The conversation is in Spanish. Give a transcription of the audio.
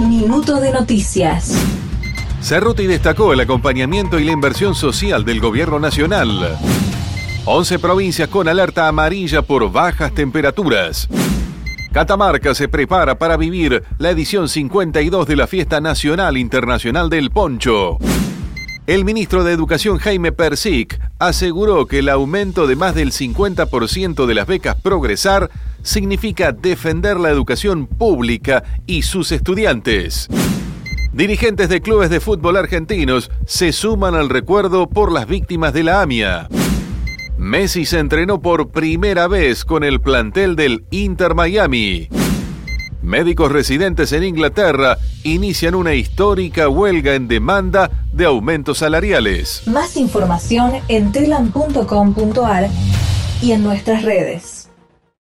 Minuto de noticias. Cerruti destacó el acompañamiento y la inversión social del gobierno nacional. 11 provincias con alerta amarilla por bajas temperaturas. Catamarca se prepara para vivir la edición 52 de la Fiesta Nacional Internacional del Poncho. El ministro de Educación Jaime Persic aseguró que el aumento de más del 50% de las becas Progresar significa defender la educación pública y sus estudiantes. Dirigentes de clubes de fútbol argentinos se suman al recuerdo por las víctimas de la AMIA. Messi se entrenó por primera vez con el plantel del Inter Miami. Médicos residentes en Inglaterra inician una histórica huelga en demanda de aumentos salariales. Más información en telam.com.ar y en nuestras redes.